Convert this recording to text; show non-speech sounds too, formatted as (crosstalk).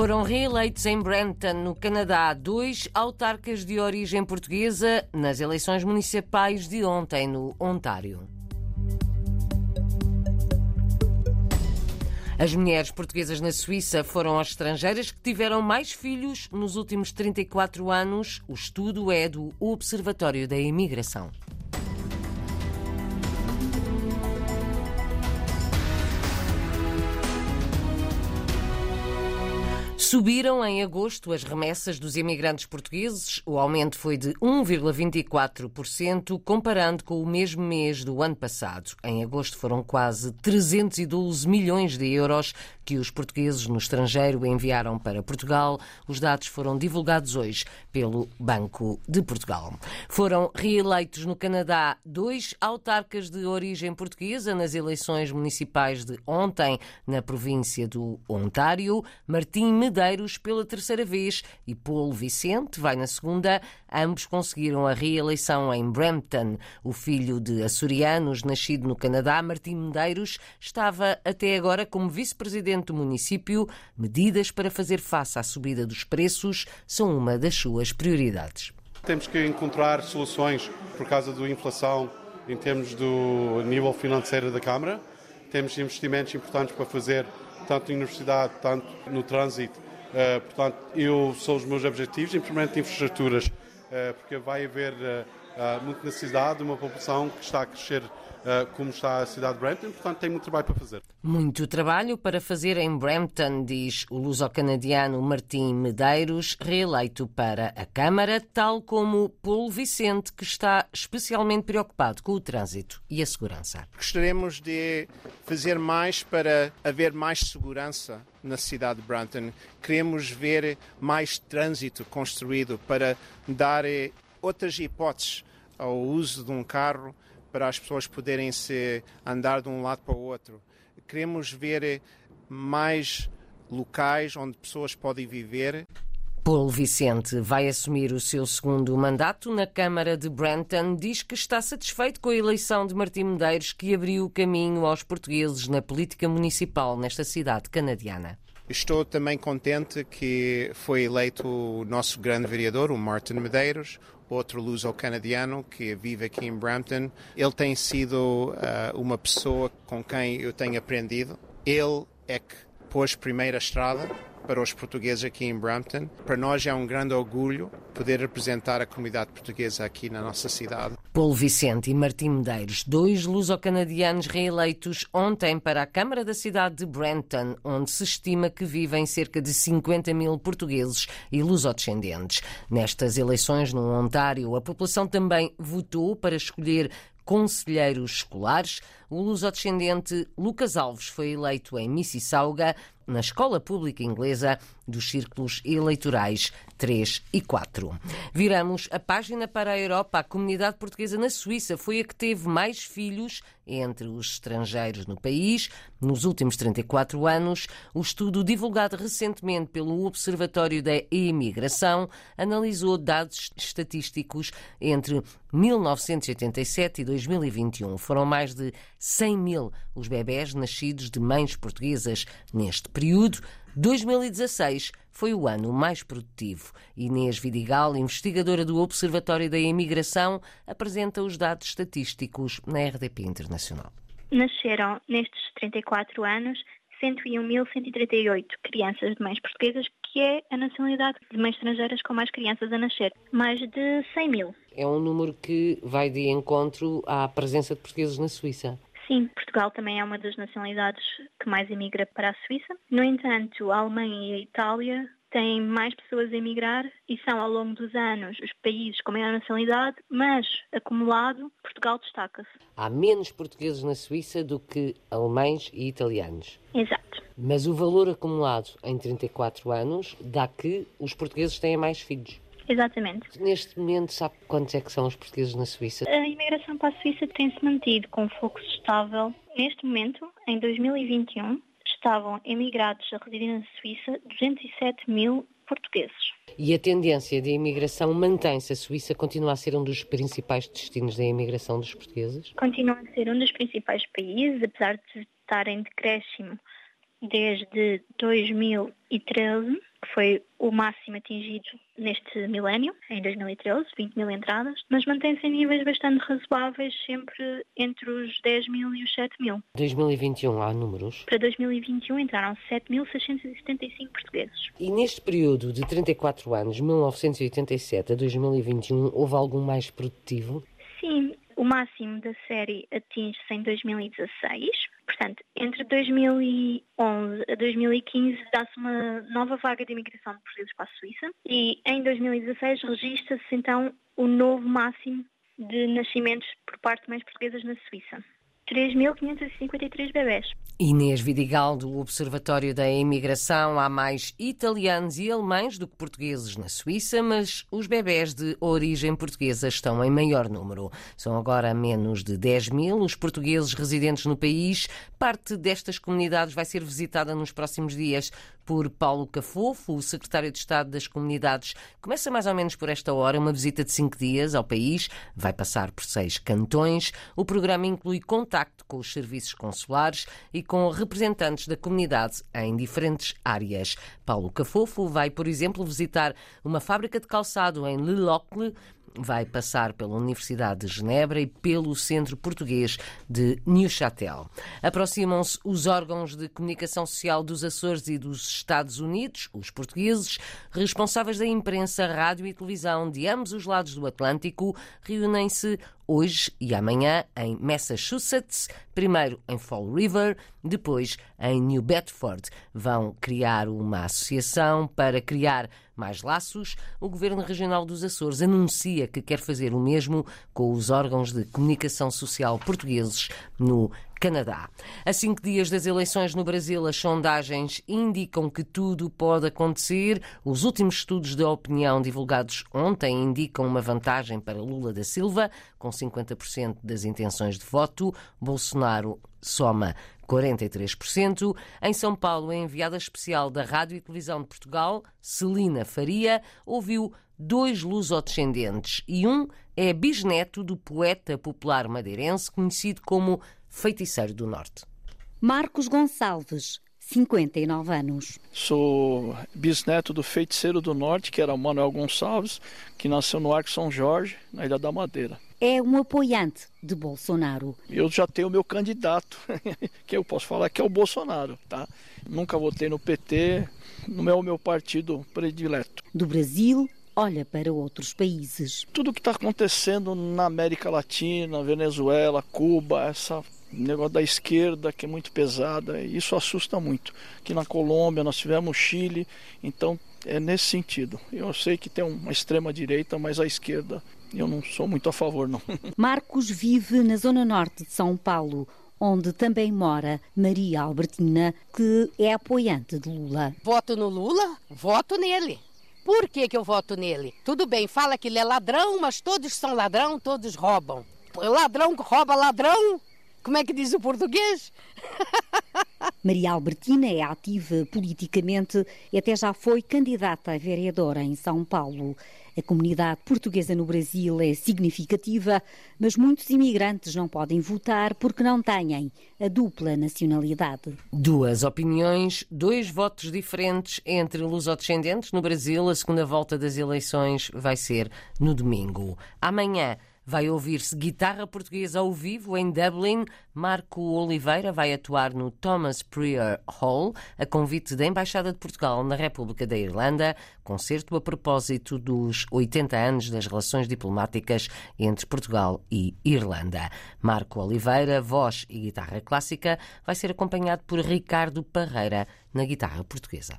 Foram reeleitos em Brampton, no Canadá, dois autarcas de origem portuguesa nas eleições municipais de ontem, no Ontário. As mulheres portuguesas na Suíça foram as estrangeiras que tiveram mais filhos nos últimos 34 anos. O estudo é do Observatório da Imigração. Subiram em agosto as remessas dos imigrantes portugueses. O aumento foi de 1,24%, comparando com o mesmo mês do ano passado. Em agosto foram quase 312 milhões de euros que os portugueses no estrangeiro enviaram para Portugal. Os dados foram divulgados hoje pelo Banco de Portugal. Foram reeleitos no Canadá dois autarcas de origem portuguesa nas eleições municipais de ontem na província do Ontário. Martim Medeiros pela terceira vez e Paulo Vicente vai na segunda. Ambos conseguiram a reeleição em Brampton. O filho de açorianos, nascido no Canadá, Martim Medeiros, estava até agora como vice-presidente do município, medidas para fazer face à subida dos preços são uma das suas prioridades. Temos que encontrar soluções por causa da inflação em termos do nível financeiro da Câmara. Temos investimentos importantes para fazer, tanto na universidade, tanto no trânsito. Uh, portanto, eu sou os meus objetivos, em infraestruturas, uh, porque vai haver uh, muita necessidade de uma população que está a crescer eh, como está a cidade de Brampton, portanto tem muito trabalho para fazer. Muito trabalho para fazer em Brampton, diz o luso-canadiano Martim Medeiros, reeleito para a Câmara, tal como Paulo Vicente, que está especialmente preocupado com o trânsito e a segurança. Gostaríamos de fazer mais para haver mais segurança na cidade de Brampton. Queremos ver mais trânsito construído para dar eh, outras hipóteses ao uso de um carro para as pessoas poderem se andar de um lado para o outro. Queremos ver mais locais onde pessoas podem viver. Paulo Vicente vai assumir o seu segundo mandato na Câmara de Brampton. Diz que está satisfeito com a eleição de Martim Medeiros, que abriu o caminho aos portugueses na política municipal nesta cidade canadiana. Estou também contente que foi eleito o nosso grande vereador, o Martin Medeiros, outro luso-canadiano que vive aqui em Brampton. Ele tem sido uh, uma pessoa com quem eu tenho aprendido. Ele é que pôs primeiro a estrada para os portugueses aqui em Brampton. Para nós é um grande orgulho poder representar a comunidade portuguesa aqui na nossa cidade. Paulo Vicente e Martim Medeiros, dois luso-canadianos reeleitos ontem para a Câmara da cidade de Brampton, onde se estima que vivem cerca de 50 mil portugueses e lusodescendentes. Nestas eleições no Ontário, a população também votou para escolher conselheiros escolares. O lusodescendente Lucas Alves foi eleito em Mississauga na escola pública inglesa dos círculos eleitorais 3 e 4. Viramos a página para a Europa. A comunidade portuguesa na Suíça foi a que teve mais filhos entre os estrangeiros no país nos últimos 34 anos. O estudo divulgado recentemente pelo Observatório da Imigração analisou dados estatísticos entre 1987 e 2021. Foram mais de 100 mil os bebés nascidos de mães portuguesas neste período. 2016 foi o ano mais produtivo. Inês Vidigal, investigadora do Observatório da Imigração, apresenta os dados estatísticos na RDP Internacional. Nasceram nestes 34 anos 101.138 crianças de mães portuguesas, que é a nacionalidade de mães estrangeiras com mais crianças a nascer. Mais de 100 mil. É um número que vai de encontro à presença de portugueses na Suíça. Sim, Portugal também é uma das nacionalidades que mais emigra para a Suíça. No entanto, a Alemanha e a Itália têm mais pessoas a emigrar e são, ao longo dos anos, os países com maior nacionalidade, mas, acumulado, Portugal destaca-se. Há menos portugueses na Suíça do que alemães e italianos. Exato. Mas o valor acumulado em 34 anos dá que os portugueses têm mais filhos. Exatamente. Neste momento, sabe quantos é que são os portugueses na Suíça? A imigração para a Suíça tem-se mantido com fluxo estável. Neste momento, em 2021, estavam emigrados a residir na Suíça 207 mil portugueses. E a tendência de imigração mantém-se? A Suíça continua a ser um dos principais destinos da imigração dos portugueses? Continua a ser um dos principais países, apesar de estar em decréscimo desde 2013 que foi o máximo atingido neste milénio, em 2013, 20 mil entradas, mas mantém-se em níveis bastante razoáveis, sempre entre os 10 mil e os 7 mil. 2021 há números? Para 2021 entraram 7.675 portugueses. E neste período de 34 anos, 1987 a 2021, houve algum mais produtivo? Sim, o máximo da série atinge-se em 2016. Portanto, entre 2011 a 2015 dá-se uma nova vaga de imigração de portugueses para a Suíça e em 2016 registra-se então o novo máximo de nascimentos por parte de mães portuguesas na Suíça. 3.553 bebés. Inês Vidigal, do Observatório da Imigração. Há mais italianos e alemães do que portugueses na Suíça, mas os bebés de origem portuguesa estão em maior número. São agora menos de 10 mil os portugueses residentes no país. Parte destas comunidades vai ser visitada nos próximos dias por Paulo Cafofo, o secretário de Estado das Comunidades. Começa mais ou menos por esta hora uma visita de cinco dias ao país. Vai passar por seis cantões. O programa inclui contacto com os serviços consulares e com representantes da comunidade em diferentes áreas. Paulo Cafofo vai, por exemplo, visitar uma fábrica de calçado em Le Locle, vai passar pela Universidade de Genebra e pelo Centro Português de Neuchâtel. Aproximam-se os órgãos de comunicação social dos Açores e dos Estados Unidos, os portugueses, responsáveis da imprensa, rádio e televisão de ambos os lados do Atlântico, reúnem-se hoje e amanhã em Massachusetts, primeiro em Fall River, depois em New Bedford. Vão criar uma associação para criar mais laços. O Governo Regional dos Açores anuncia que quer fazer o mesmo com os órgãos de comunicação social portugueses no Canadá. A cinco dias das eleições no Brasil, as sondagens indicam que tudo pode acontecer. Os últimos estudos de opinião divulgados ontem indicam uma vantagem para Lula da Silva, com 50% das intenções de voto. Bolsonaro soma 43%. Em São Paulo, a enviada especial da Rádio e Televisão de Portugal, Celina Faria, ouviu dois lusodescendentes e um é bisneto do poeta popular madeirense conhecido como Feiticeiro do Norte. Marcos Gonçalves, 59 anos. Sou bisneto do Feiticeiro do Norte, que era o Manuel Gonçalves, que nasceu no Arco São Jorge, na Ilha da Madeira. É um apoiante de Bolsonaro. Eu já tenho o meu candidato, (laughs) que eu posso falar que é o Bolsonaro, tá? Nunca votei no PT, não é o meu partido predileto. Do Brasil, olha para outros países. Tudo que está acontecendo na América Latina, Venezuela, Cuba, essa negócio da esquerda que é muito pesada, isso assusta muito. Aqui na Colômbia nós tivemos Chile, então é nesse sentido. Eu sei que tem uma extrema direita, mas a esquerda eu não sou muito a favor não. (laughs) Marcos vive na zona norte de São Paulo, onde também mora Maria Albertina, que é apoiante de Lula. Voto no Lula? Voto nele. Por que, que eu voto nele? Tudo bem, fala que ele é ladrão, mas todos são ladrão, todos roubam. Ladrão rouba ladrão, como é que diz o português? (laughs) Maria Albertina é ativa politicamente e até já foi candidata a vereadora em São Paulo. A comunidade portuguesa no Brasil é significativa, mas muitos imigrantes não podem votar porque não têm a dupla nacionalidade. Duas opiniões, dois votos diferentes entre lusodescendentes no Brasil. A segunda volta das eleições vai ser no domingo. Amanhã Vai ouvir-se guitarra portuguesa ao vivo em Dublin. Marco Oliveira vai atuar no Thomas Prior Hall, a convite da Embaixada de Portugal na República da Irlanda, concerto a propósito dos 80 anos das relações diplomáticas entre Portugal e Irlanda. Marco Oliveira, voz e guitarra clássica, vai ser acompanhado por Ricardo Parreira na guitarra portuguesa.